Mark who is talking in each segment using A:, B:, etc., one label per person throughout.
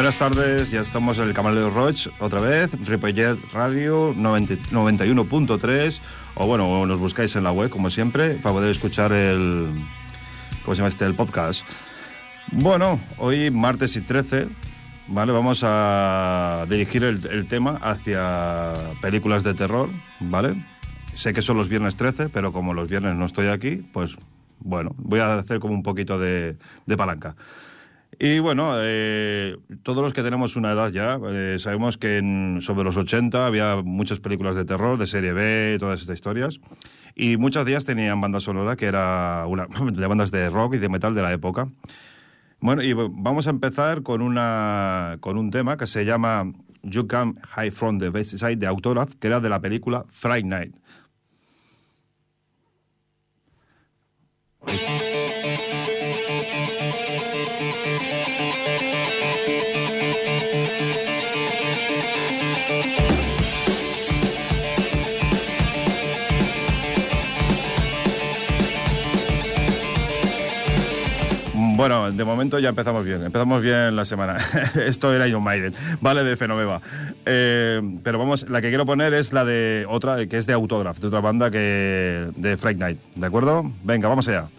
A: Buenas tardes, ya estamos en el Camaleo Roche otra vez, Ripollet Radio 91.3 o bueno, nos buscáis en la web como siempre para poder escuchar el ¿cómo se llama este? el podcast. Bueno, hoy martes y 13, ¿vale? Vamos a dirigir el, tema hacia películas de terror, ¿vale? Sé que son los viernes 13, pero como los viernes no estoy aquí, pues bueno, voy a hacer como un poquito de palanca. Y bueno, eh, todos los que tenemos una edad ya, eh, sabemos que en, sobre los 80 había muchas películas de terror, de serie B, todas estas historias. Y muchas de ellas tenían banda sonora que era una, de bandas de rock y de metal de la época. Bueno, y vamos a empezar con, una, con un tema que se llama You Come High From the West Side de Autograph, que era de la película Friday Night. Bueno, de momento ya empezamos bien, empezamos bien la semana. Esto era Iron Maiden, vale, de Fenomeva. Eh, pero vamos, la que quiero poner es la de otra, que es de Autograph, de otra banda que de Friday Night, ¿de acuerdo? Venga, vamos allá.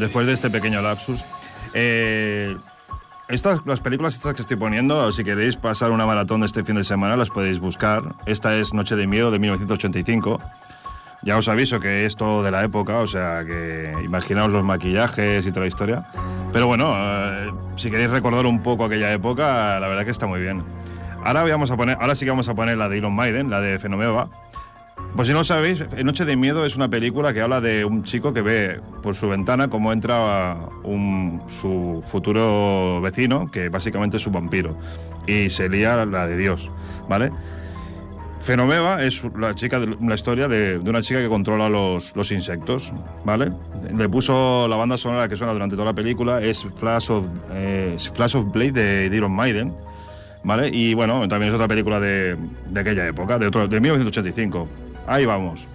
B: Después de este pequeño lapsus, eh, estas, las películas estas que estoy poniendo, si queréis pasar una maratón de este fin de semana, las podéis buscar. Esta es Noche de Miedo de 1985. Ya os aviso que es todo de la época, o sea que imaginaos los maquillajes y toda la historia. Pero bueno, eh, si queréis recordar un poco aquella época, la verdad que está muy bien. Ahora, vamos a poner, ahora sí que vamos a poner la de Elon Maiden, la de Fenomeva. Pues si no sabéis, Noche de Miedo es una película que habla de un chico que ve por su ventana cómo entra un, su futuro vecino, que básicamente es su vampiro, y se lía la de Dios, ¿vale? Fenomeva es la, chica la historia de, una chica que controla los, insectos, ¿vale? Le puso la banda sonora que suena durante toda la película, es Flash of, eh, Flash of Blade de Iron Maiden, ¿vale? Y bueno, también es otra película de, de aquella época, de, de 1985. Ahí vamos.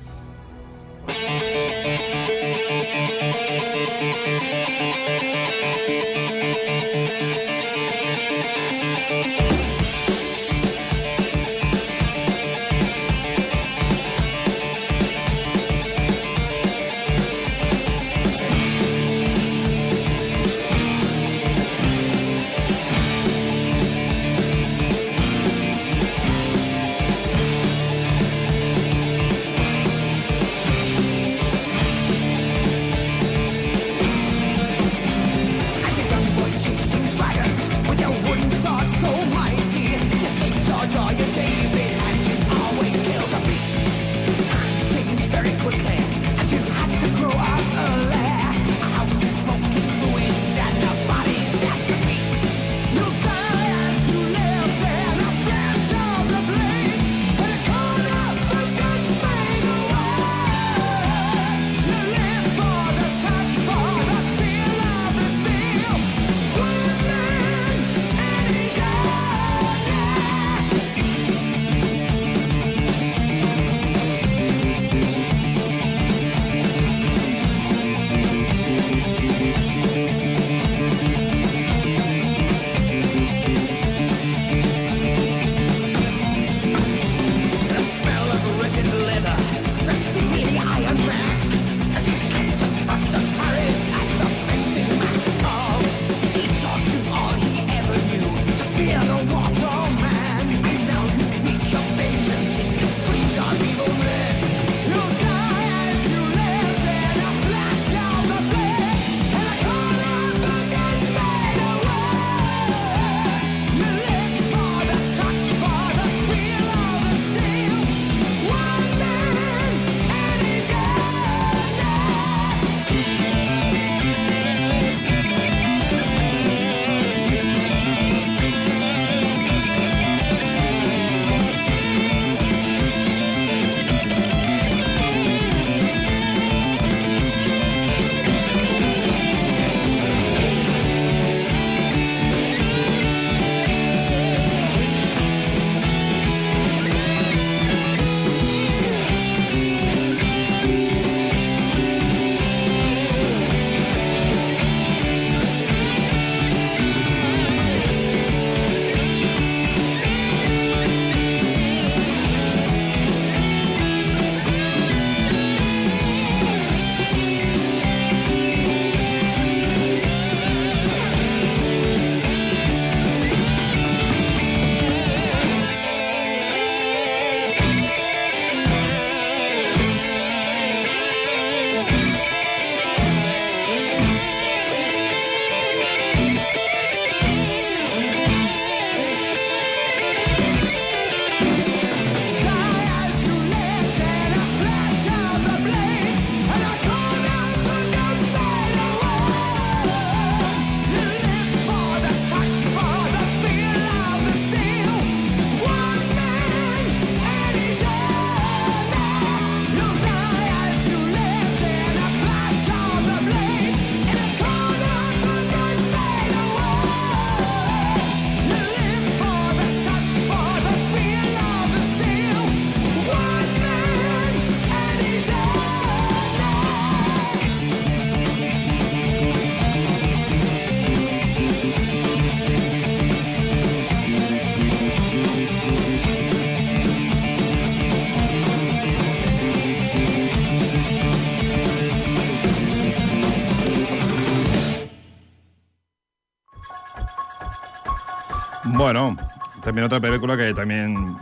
A: Bueno, también otra película que también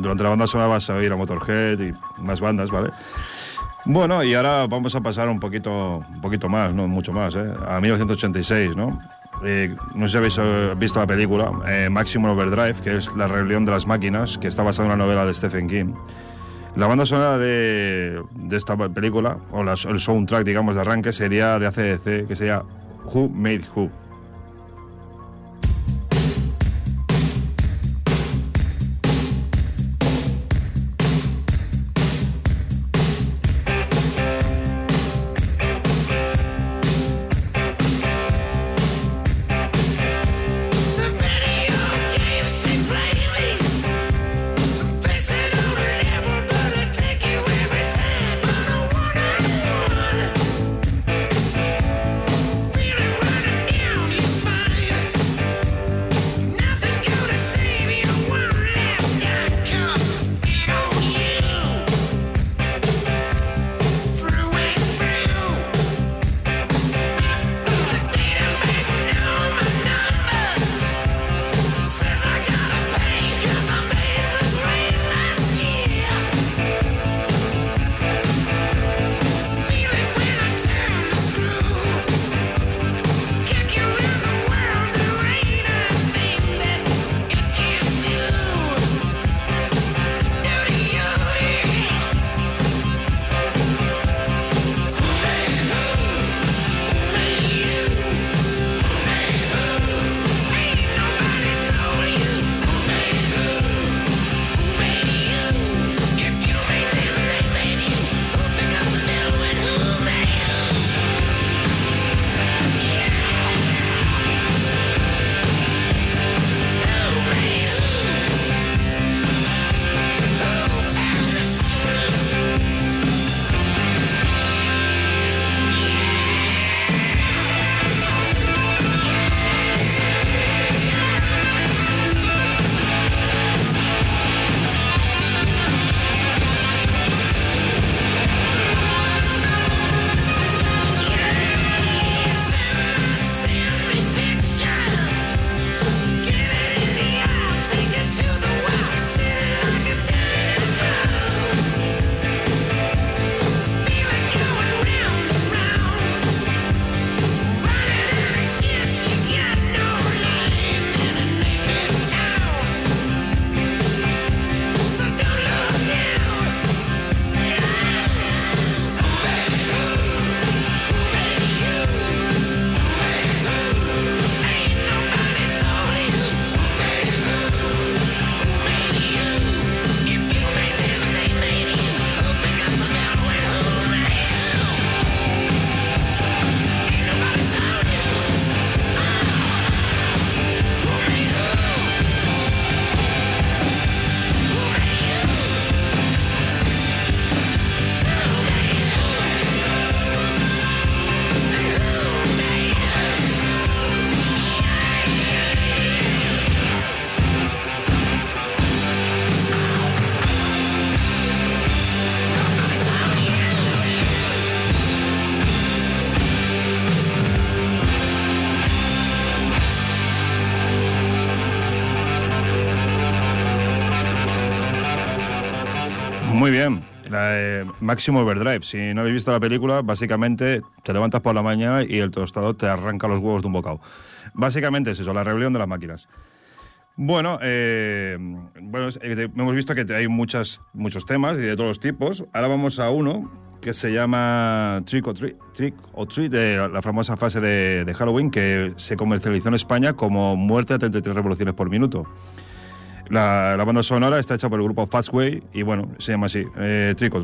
A: durante la banda sonora vas a oír a Motorhead y más bandas, ¿vale? Bueno, y ahora vamos a pasar un poquito, un poquito más, no mucho más, ¿eh? a 1986, ¿no? Eh, no sé si habéis eh, visto la película, eh, Maximum Overdrive, que es La rebelión de las máquinas, que está basada en una novela de Stephen King. La banda sonora de, de esta película, o el soundtrack, digamos, de arranque, sería de ACDC, que sería Who Made Who. Máximo Overdrive. Si no habéis visto la película, básicamente te levantas por la mañana y el tostador te arranca los huevos de un bocado. Básicamente es eso, la rebelión de las máquinas. Bueno, eh, bueno eh, hemos visto que hay muchas, muchos temas y de todos los tipos. Ahora vamos a uno que se llama Trick or Treat, Trick or Treat de la famosa fase de, Halloween que se comercializó en España como muerte a 33 revoluciones por minuto. La, banda sonora está hecha por el grupo Fastway y bueno, se llama así, eh, Trick or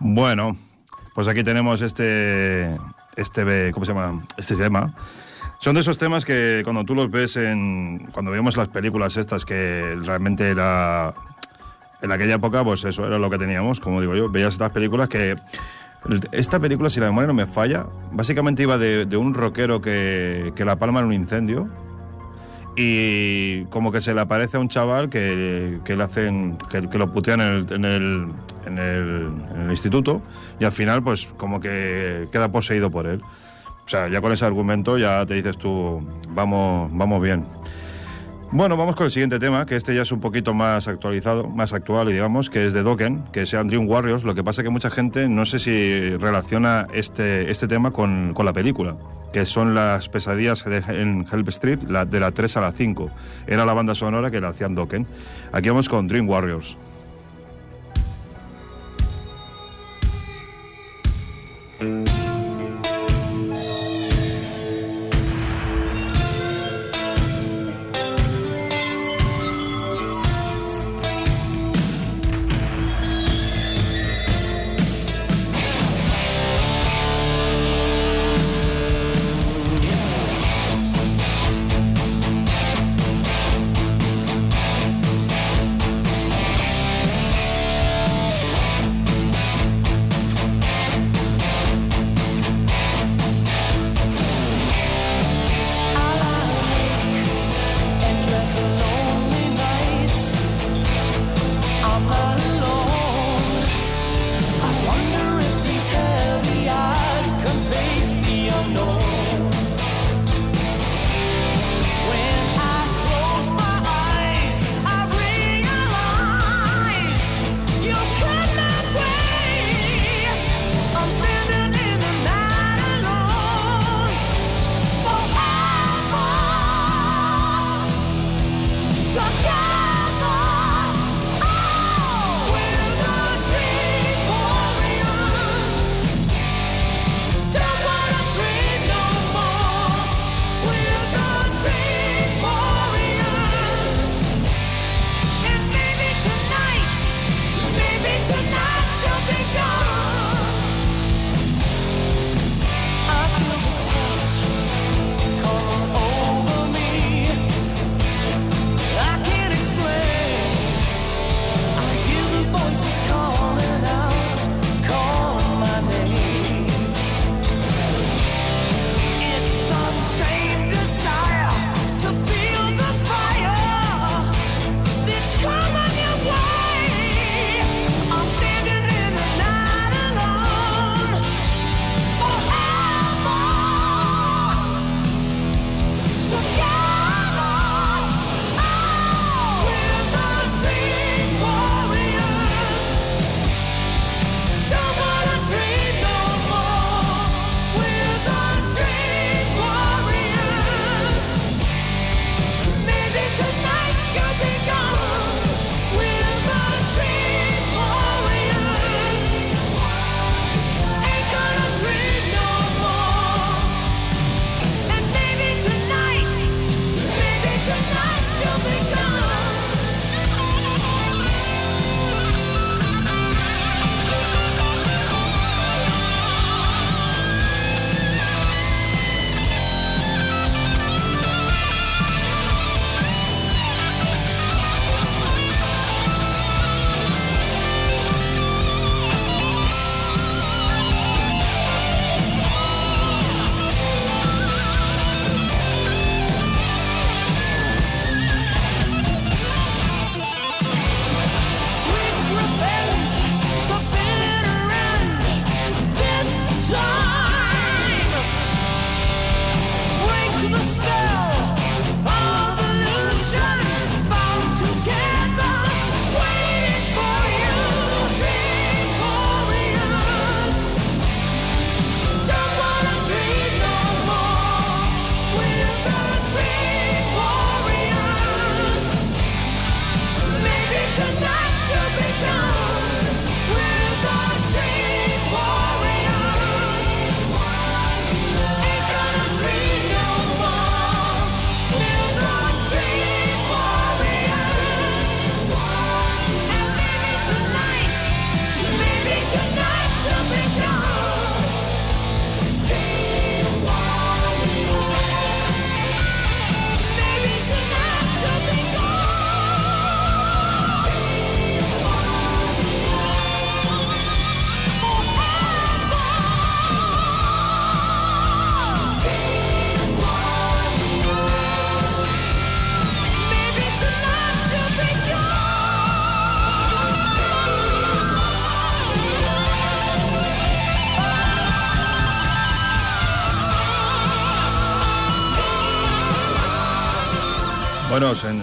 B: Bueno, pues aquí tenemos este, este, ¿cómo se llama? Este tema. Son de esos temas que cuando tú los ves en, cuando vemos las películas estas que realmente era, en aquella época, pues eso era lo que teníamos, como digo yo, veías estas películas que esta película, si la memoria no me falla, básicamente iba de, un rockero que, que, la palma en un incendio y como que se le aparece a un chaval que, que le hacen, que, lo putean en el, en el, instituto y al final pues como que queda poseído por él. O sea, ya con ese argumento ya te dices tú, vamos, vamos bien. Bueno, vamos con el siguiente tema, que este ya es un poquito más actualizado, más actual, digamos, que es de Dokken, que es Dream Warriors. Lo que pasa es que mucha gente no sé si relaciona este, este tema con, con la película, que son las pesadillas en Help Street, de la 3 a la 5. Era la banda sonora que la hacían Dokken. Aquí vamos con Dream Warriors.
A: Mm.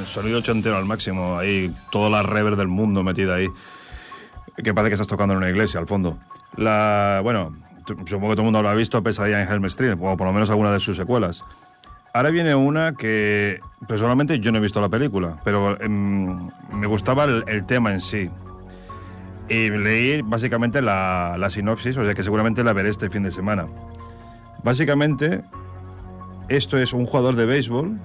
A: Sonido ochentero al máximo, ahí toda la rever del mundo metida ahí. Que parece que estás tocando en una iglesia al fondo. La, bueno, supongo que todo el mundo lo ha visto, Pesadilla en Helm Street, o por lo menos alguna de sus secuelas. Ahora viene una que personalmente yo no he visto la película, pero em, me gustaba el, tema en sí. Y leí básicamente la, la sinopsis, o sea que seguramente la veré este fin de semana. Básicamente, esto es un jugador de béisbol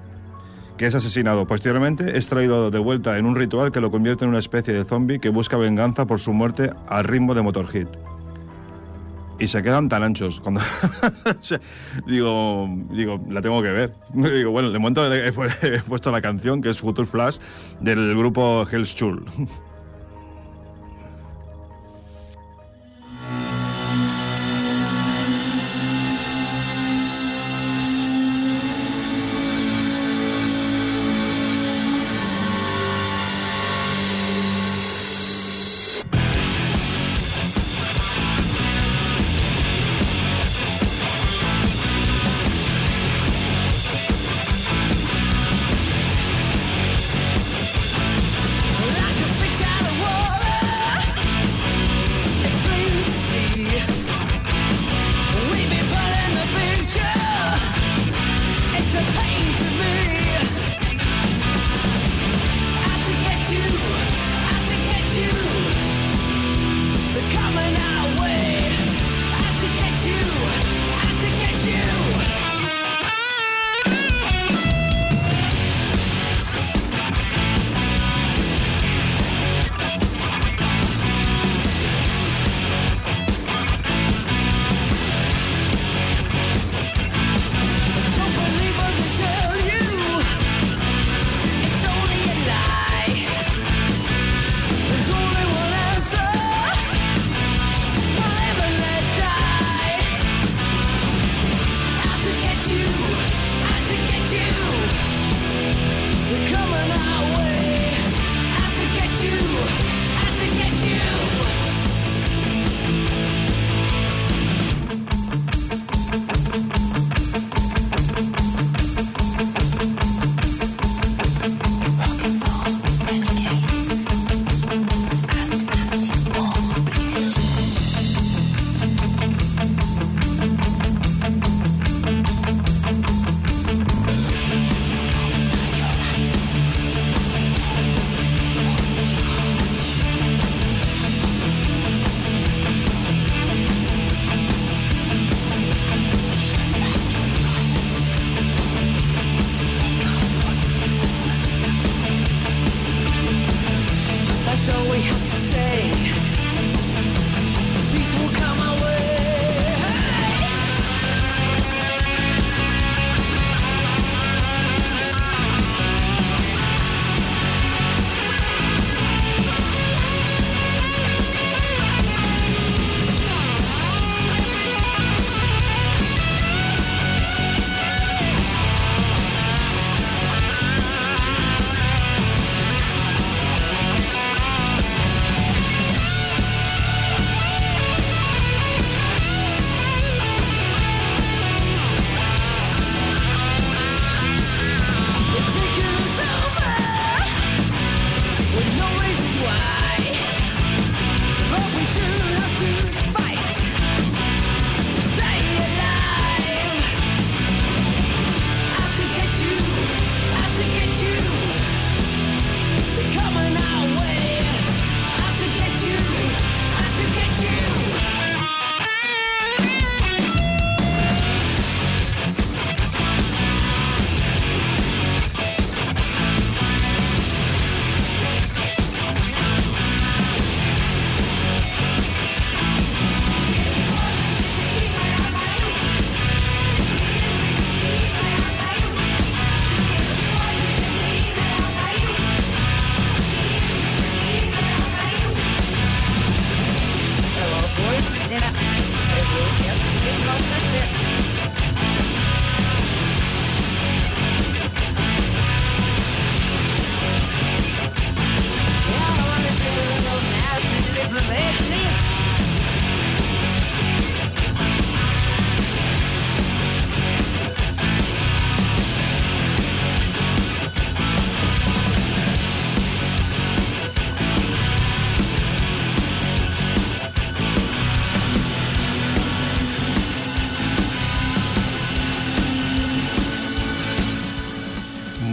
A: que es asesinado. Posteriormente es traído de vuelta en un ritual que lo convierte en una especie de zombie que busca venganza por su muerte al ritmo de Motorhead. Y se quedan tan anchos. Cuando digo, digo, la tengo que ver. Digo, bueno, de momento he, puesto la canción que es Future Flash del grupo Hell's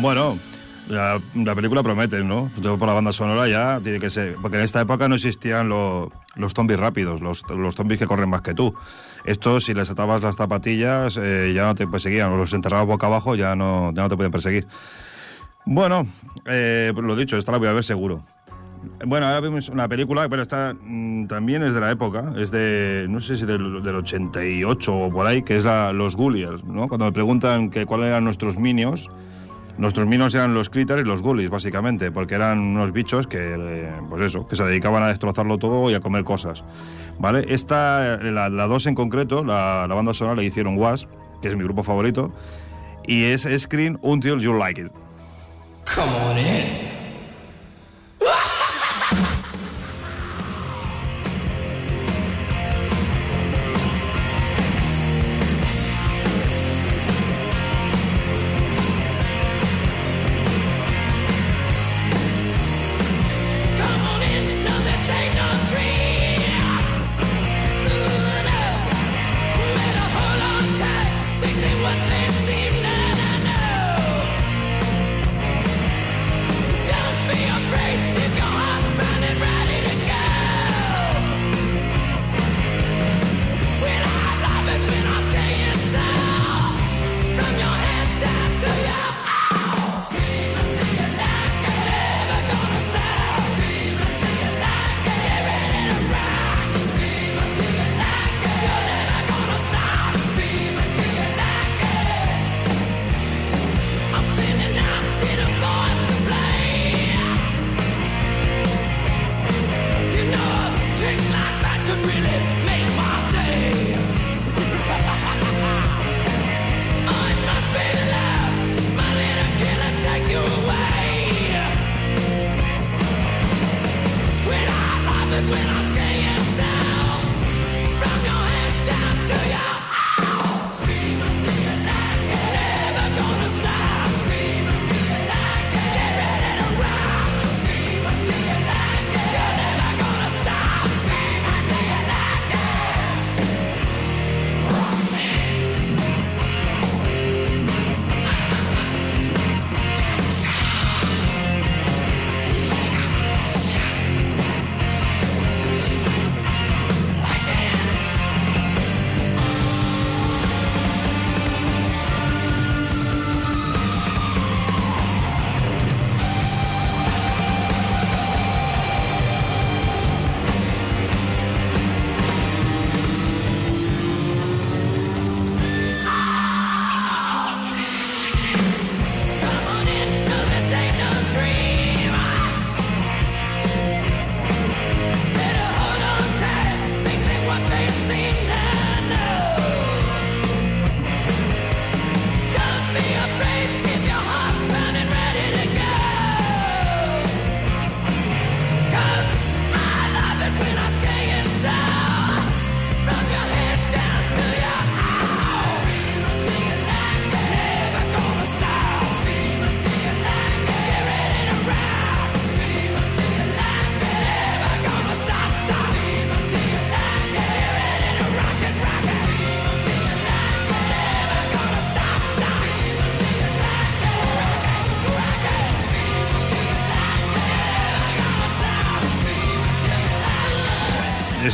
B: Bueno, la, la película promete, ¿no? Por la banda sonora ya tiene que ser. Porque en esta época no existían lo- los zombies rápidos, los, los zombies que corren más que tú. Estos, si les atabas las zapatillas, eh, ya no te perseguían, o los enterrabas boca abajo, ya no, ya no te pueden perseguir. Bueno, eh, pues lo dicho, esta la voy a ver seguro. Bueno, ahora vemos una película, pero esta mm, también es de la época, es de, no sé si del, del 88 o por ahí, que es la, los Ghoulies, ¿no? Cuando me preguntan que cuáles eran nuestros minions, nuestros minions eran los critters y los ghoulies, básicamente, porque eran unos bichos que, eh, pues eso, que se dedicaban a destrozarlo todo y a comer cosas, ¿vale? Esta, eh, la, la dos en concreto, la, la banda sonora la hicieron Wasp, que es mi grupo favorito, y es Screen Until You Like It.
A: Come on in.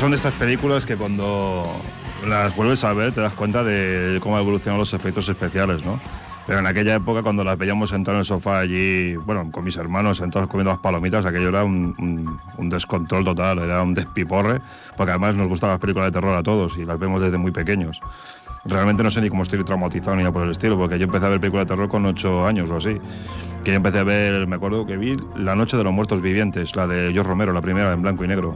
B: Son de estas películas que cuando las vuelves a ver te das cuenta de cómo evolucionan los efectos especiales, ¿no? Pero en aquella época, cuando las veíamos sentados en el sofá allí, bueno, con mis hermanos sentados comiendo las palomitas, aquello era un, un- un descontrol total, era un despiporre, porque además nos gustan las películas de terror a todos y las vemos desde muy pequeños. Realmente no sé ni cómo estoy traumatizado ni nada por el estilo, porque yo empecé a ver películas de terror con ocho años o así. Que yo empecé a ver, me acuerdo que vi La Noche de los Muertos Vivientes, la de George Romero, la primera en blanco y negro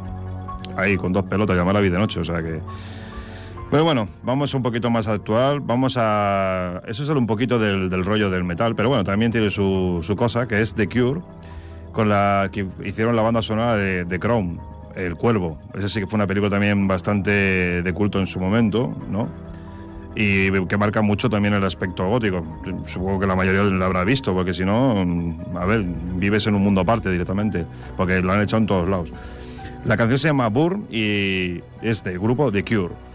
B: ahí con dos pelotas, llamar la vida noche, o sea que... Pero bueno, vamos un poquito más actual, vamos a... Eso es un poquito del, del rollo del metal, pero bueno, también tiene su, su cosa, que es The Cure, con la que hicieron la banda sonora de, de Chrome, El Cuervo. Esa sí que fue una película también bastante de culto en su momento, ¿no? Y que marca mucho también el aspecto gótico. Supongo que la mayoría lo habrá visto, porque si no, mm, a ver, vives en un mundo aparte directamente, porque lo han hecho en todos lados. La canción se llama Burn y es grupo The Cure.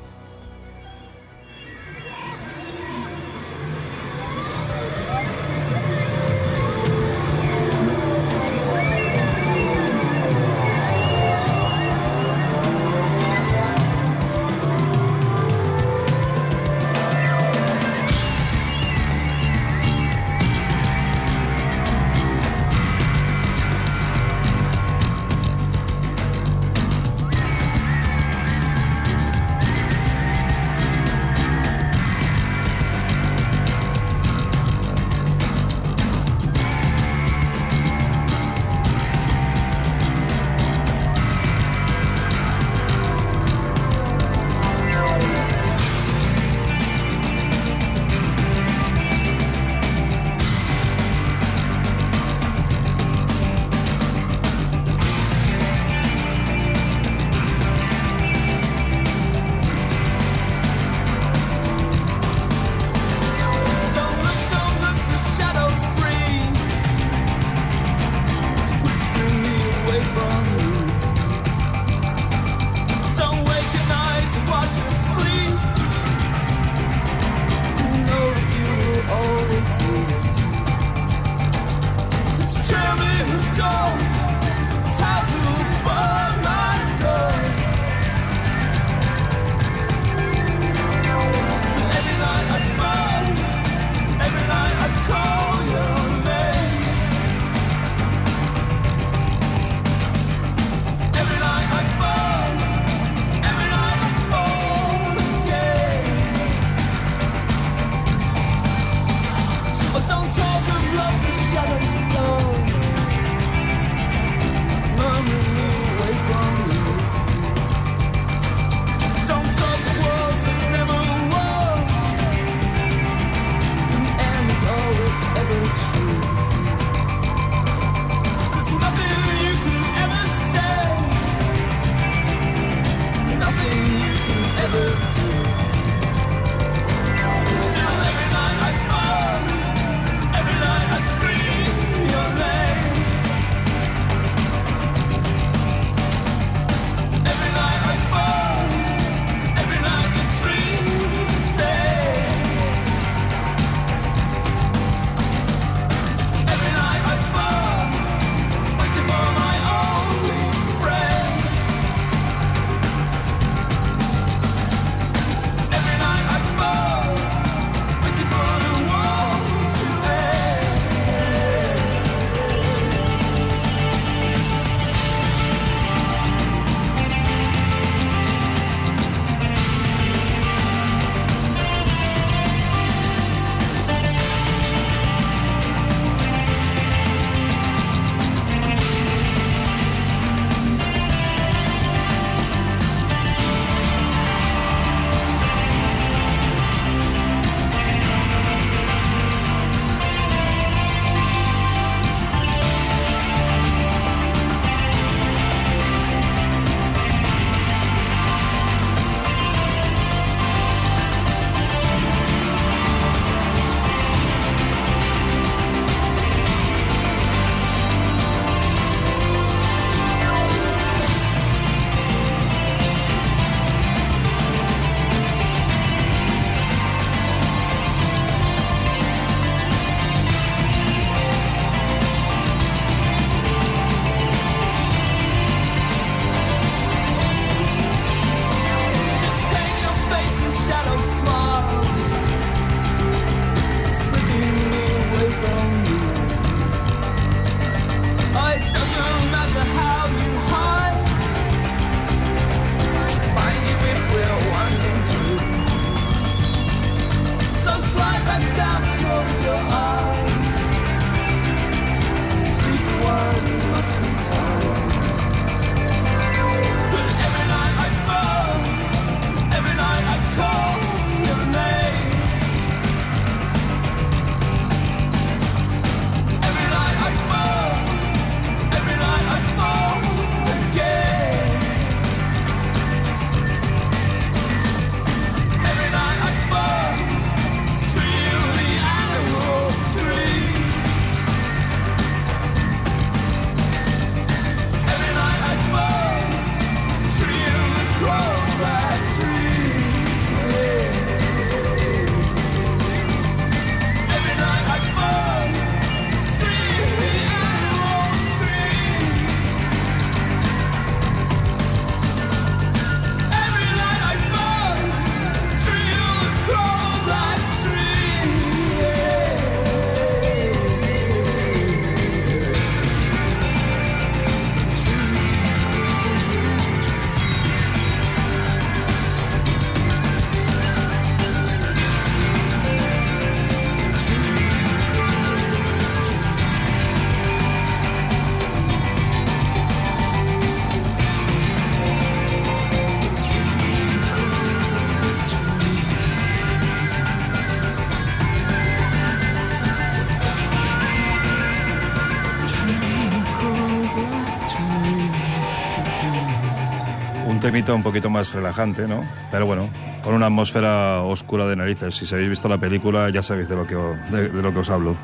B: Un poquito más relajante, ¿no? Pero bueno, con una atmósfera oscura de narices. Si habéis visto la película ya sabéis de lo que, o- de, de lo que os hablo.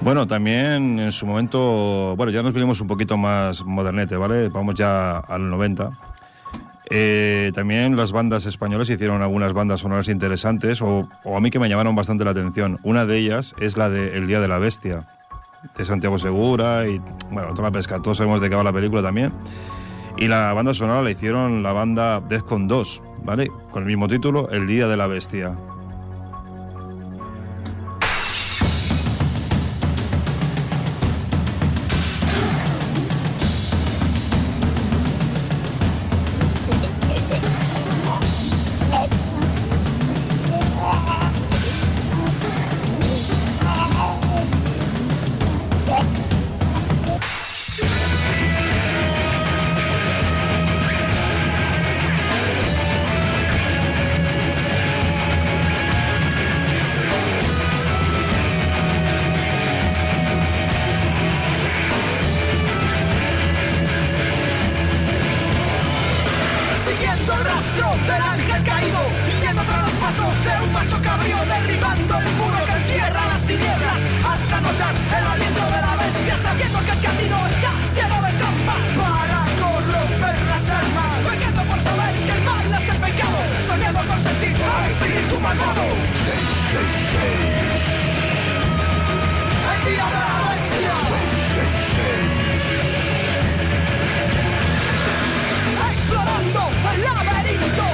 B: Bueno, también en su momento, bueno, ya nos venimos un poquito más modernete, ¿vale? Vamos ya al 90. Eh, también las bandas españolas hicieron algunas bandas sonoras interesantes o, o a mí que me llamaron bastante la atención. Una de ellas es la de El Día de la Bestia, de Santiago Segura y, bueno, toda la pesca. Todos sabemos de qué va la película también. Y la banda sonora la hicieron la banda Defcon 2, ¿vale? Con el mismo título, El Día de la Bestia.
C: Yendo tras los pasos de un macho cabrío, derribando el muro que encierra las tinieblas hasta notar el aliento de la bestia, sabiendo que el camino está lleno de trampas para corromper las almas, pecando por saber que el mal es el pecado, soñando con sentir al espíritu malvado. El día de la bestia. explorando el laberinto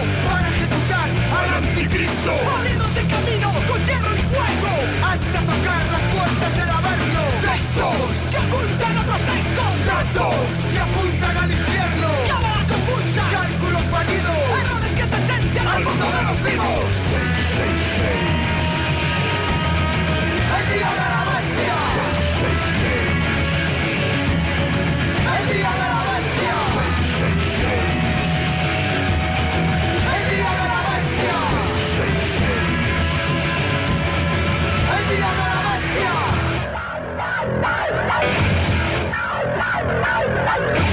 C: anticristo, abriéndose camino con hierro y fuego hasta tocar las puertas del averno. Textos que ocultan otros textos, datos que apuntan al infierno, cámaras confusas, cálculos fallidos, errores que sentencian al mundo de los vivos. El día de la bestia. El día de la bestia.
B: Thank you.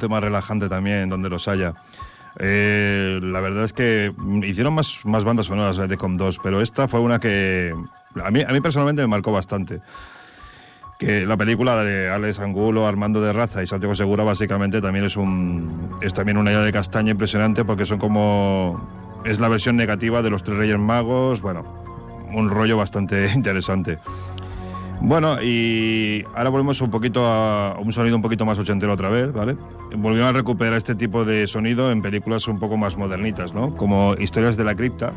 B: Tema relajante también donde los haya. Eh, la verdad es que hicieron más, más bandas sonoras de Com 2, pero esta fue una que a mí, a mí personalmente me marcó bastante. Que la película de Alex Angulo, Armando de Raza y Santiago Segura básicamente también es un es también una idea de castaña impresionante porque son como es la versión negativa de los tres Reyes Magos, bueno, un rollo bastante interesante. Bueno, y ahora volvemos un poquito a un sonido un poquito más ochentero otra vez, ¿vale? Volvieron a recuperar este tipo de sonido en películas un poco más modernitas, ¿no? Como Historias de la Cripta,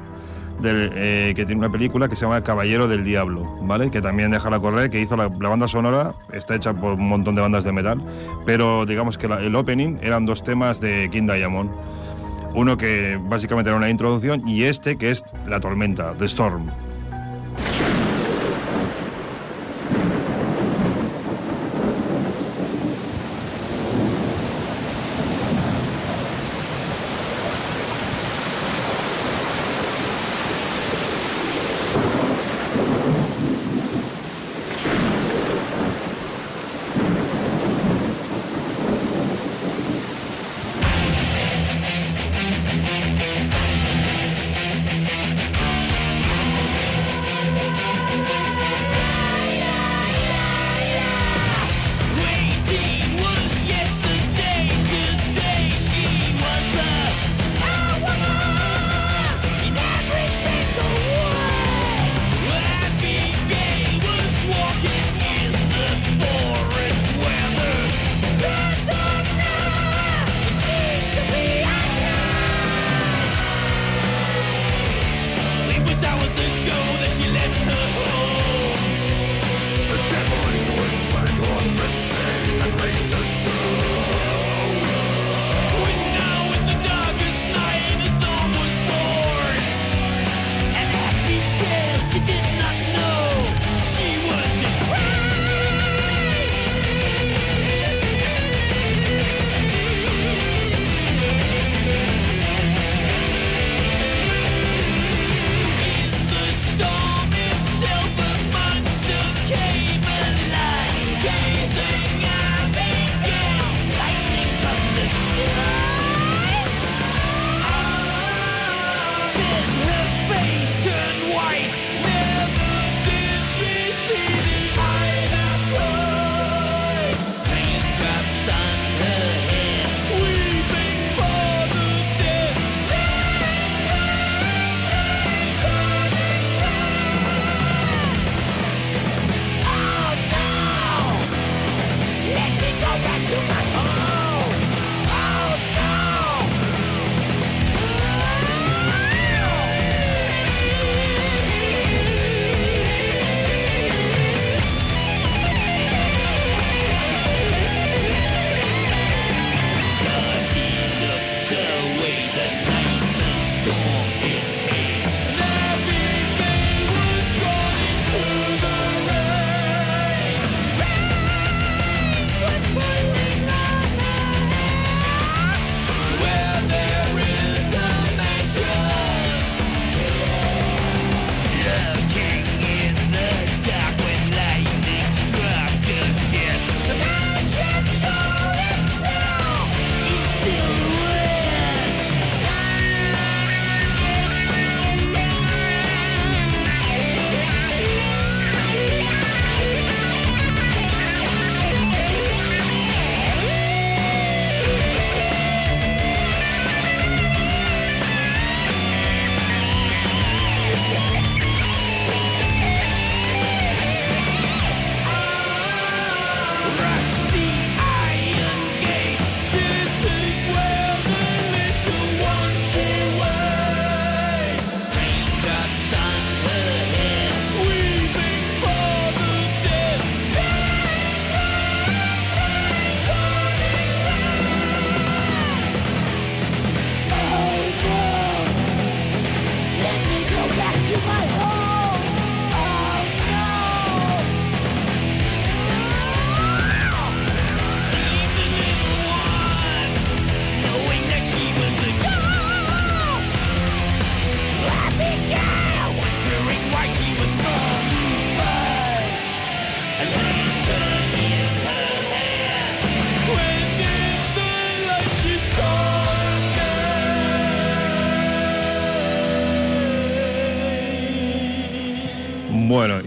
B: del, eh, que tiene una película que se llama Caballero del Diablo, ¿vale? Que también Déjala correr, que hizo la, la banda sonora, está hecha por un montón de bandas de metal, pero digamos que la- el opening eran dos temas de King Diamond. Uno que básicamente era una introducción y este que es La Tormenta, The Storm.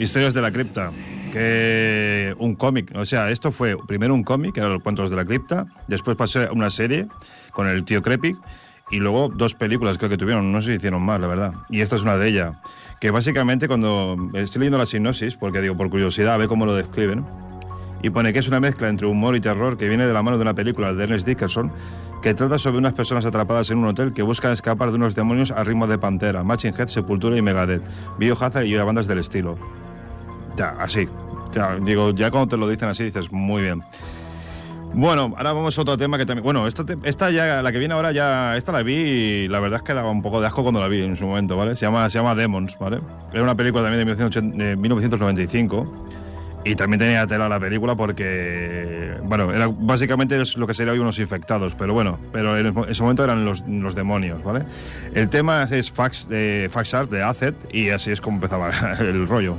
B: Historias de la Cripta, que un cómic, o sea, esto fue primero un cómic, que eran los cuentos de la cripta, después pasó a una serie con el tío Crepic, y luego dos películas creo que tuvieron, no sé si hicieron más, la verdad. Y esta es una de ellas, que básicamente cuando estoy leyendo la sinopsis, porque digo, por curiosidad, a ver cómo lo describen, y pone que es una mezcla entre humor y terror que viene de la mano de una película de Ernest Dickerson que trata sobre unas personas atrapadas en un hotel que buscan escapar de unos demonios a ritmo de Pantera, Machine Head, Sepultura y Megadeth, Biohazard y bandas del estilo. Así. Ya, digo, ya cuando te lo dicen así dices, muy bien. Bueno, ahora vamos a otro tema que también... Bueno, esta, te- esta ya, la que viene ahora ya... Esta la vi y la verdad es que daba un poco de asco cuando la vi en su momento, ¿vale? Se llama, se llama Demons, ¿vale? Era una película también de 1980 de 1995 y también tenía tela la película porque... Bueno, era, básicamente es lo que sería hoy unos infectados, pero bueno, pero en ese momento eran los, los demonios, ¿vale? El tema es Fax, de Fax Art de Acet y así es como empezaba el rollo.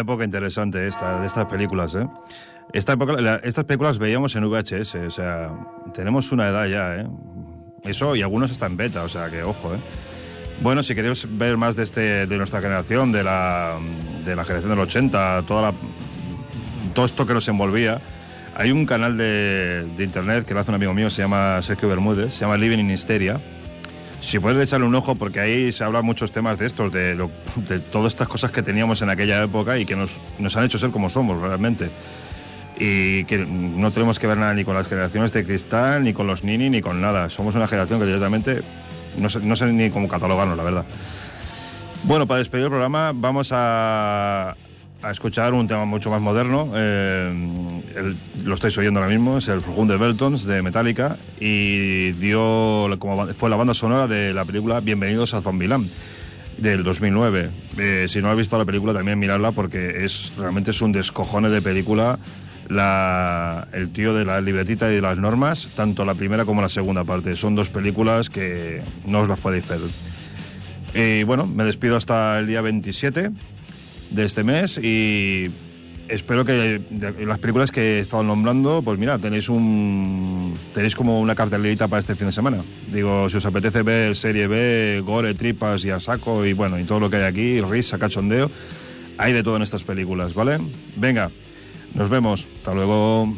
B: Época interesante esta, de estas películas, ¿eh? Esta época, la- estas películas veíamos en VHS, o sea, tenemos una edad ya, ¿eh? Eso, y algunos están en beta, o sea, que ojo, ¿eh? Bueno, si queréis ver más de, este, de nuestra generación, de la, de la generación del 80, toda la, todo esto que nos envolvía, hay un canal de, de internet que lo hace un amigo mío, se llama Sergio Bermúdez, se llama Living in Hysteria. Si puedes echarle un ojo, porque ahí se habla muchos temas de estos, de, de todas estas cosas que teníamos en aquella época y que nos, nos han hecho ser como somos realmente. Y que no tenemos que ver nada ni con las generaciones de cristal, ni con los nini, ni con nada. Somos una generación que directamente no no sé ni cómo catalogarnos, la verdad. Bueno, para despedir el programa vamos a, a escuchar un tema mucho más moderno. eh, lo estáis oyendo ahora mismo, es el Fulgum de Beltons de Metallica y dio como fue la banda sonora de la película Bienvenidos a Zombieland del 2009. Eh, si no habéis visto la película también miradla porque es realmente es un descojone de película. La, el tío de la libretita y de las normas, tanto la primera como la segunda parte. Son dos películas que no os las podéis perder. Y bueno, me despido hasta el día 27 de este mes y espero que las películas que he estado nombrando, pues mira, tenéis un tenéis como una cartelerita para este fin de semana. Digo, si os apetece ver serie B, gore, tripas y a saco y bueno, y todo lo que hay aquí, risa, cachondeo, hay de todo en estas películas, ¿vale? Venga, nos vemos. Hasta luego.